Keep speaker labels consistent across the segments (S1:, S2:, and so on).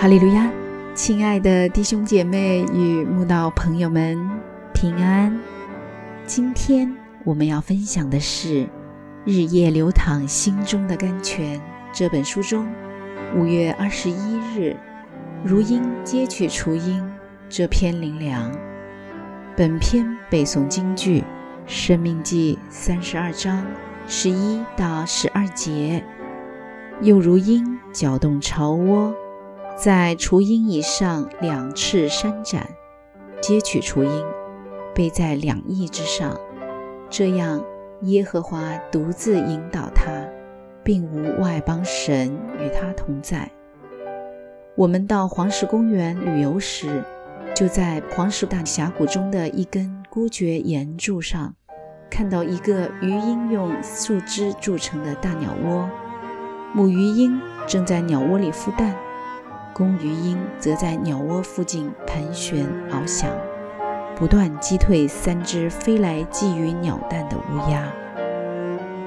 S1: 哈利路亚，亲爱的弟兄姐妹与慕道朋友们平安。今天我们要分享的是《日夜流淌心中的甘泉》这本书中五月二十一日“如鹰接取雏鹰”这篇灵粮。本篇背诵京剧《生命记》三十二章十一到十二节，又如鹰搅动巢窝。在雏鹰以上两翅扇展，接取雏鹰，背在两翼之上。这样，耶和华独自引导他，并无外邦神与他同在。我们到黄石公园旅游时，就在黄石大峡谷中的一根孤绝岩柱上，看到一个鱼鹰用树枝筑成的大鸟窝，母鱼鹰正在鸟窝里孵蛋。公鱼鹰则在鸟窝附近盘旋翱翔，不断击退三只飞来觊觎鸟蛋的乌鸦。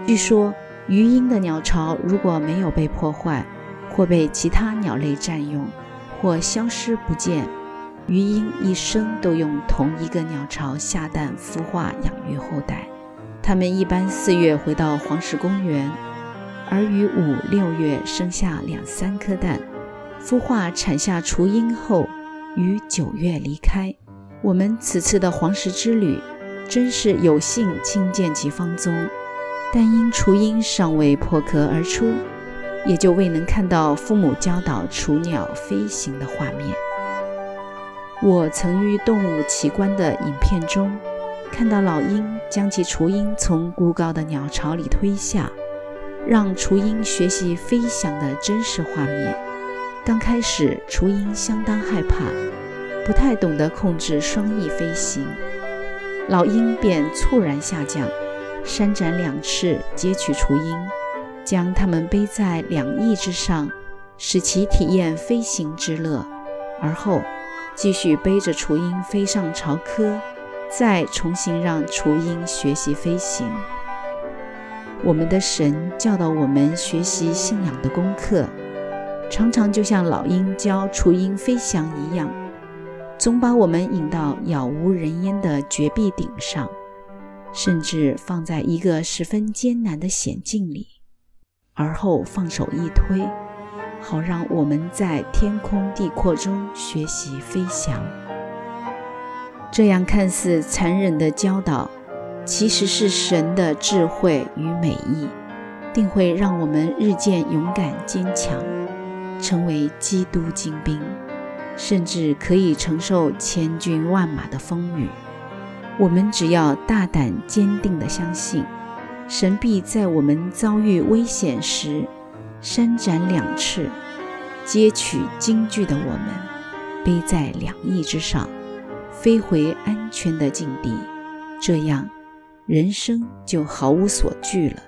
S1: 据说，鱼鹰的鸟巢如果没有被破坏，或被其他鸟类占用，或消失不见，鱼鹰一生都用同一个鸟巢下蛋、孵化、养育后代。它们一般四月回到黄石公园，而于五六月生下两三颗蛋。孵化产下雏鹰后，于九月离开。我们此次的黄石之旅，真是有幸亲见其芳踪，但因雏鹰尚未破壳而出，也就未能看到父母教导雏鸟飞行的画面。我曾于动物奇观的影片中，看到老鹰将其雏鹰从孤高的鸟巢里推下，让雏鹰学习飞翔的真实画面。刚开始，雏鹰相当害怕，不太懂得控制双翼飞行。老鹰便猝然下降，扇展两翅接取雏鹰，将它们背在两翼之上，使其体验飞行之乐。而后，继续背着雏鹰飞上巢窠，再重新让雏鹰学习飞行。我们的神教导我们学习信仰的功课。常常就像老鹰教雏鹰飞翔一样，总把我们引到杳无人烟的绝壁顶上，甚至放在一个十分艰难的险境里，而后放手一推，好让我们在天空地阔中学习飞翔。这样看似残忍的教导，其实是神的智慧与美意，定会让我们日渐勇敢坚强。成为基督精兵，甚至可以承受千军万马的风雨。我们只要大胆坚定地相信，神必在我们遭遇危险时，伸展两翅，接取惊惧的我们，背在两翼之上，飞回安全的境地。这样，人生就毫无所惧了。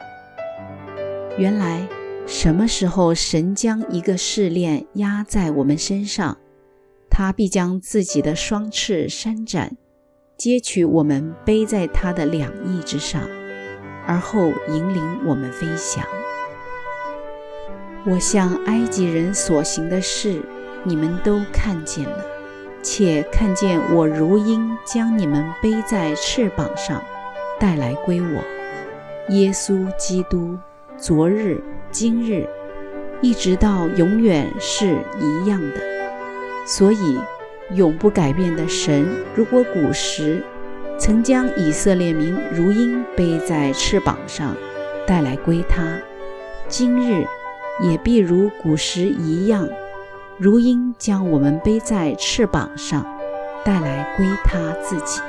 S1: 原来。什么时候神将一个试炼压在我们身上，他必将自己的双翅伸展，接取我们背在他的两翼之上，而后引领我们飞翔。我向埃及人所行的事，你们都看见了，且看见我如鹰将你们背在翅膀上，带来归我。耶稣基督，昨日。今日一直到永远是一样的，所以永不改变的神，如果古时曾将以色列民如鹰背在翅膀上带来归他，今日也必如古时一样，如鹰将我们背在翅膀上带来归他自己。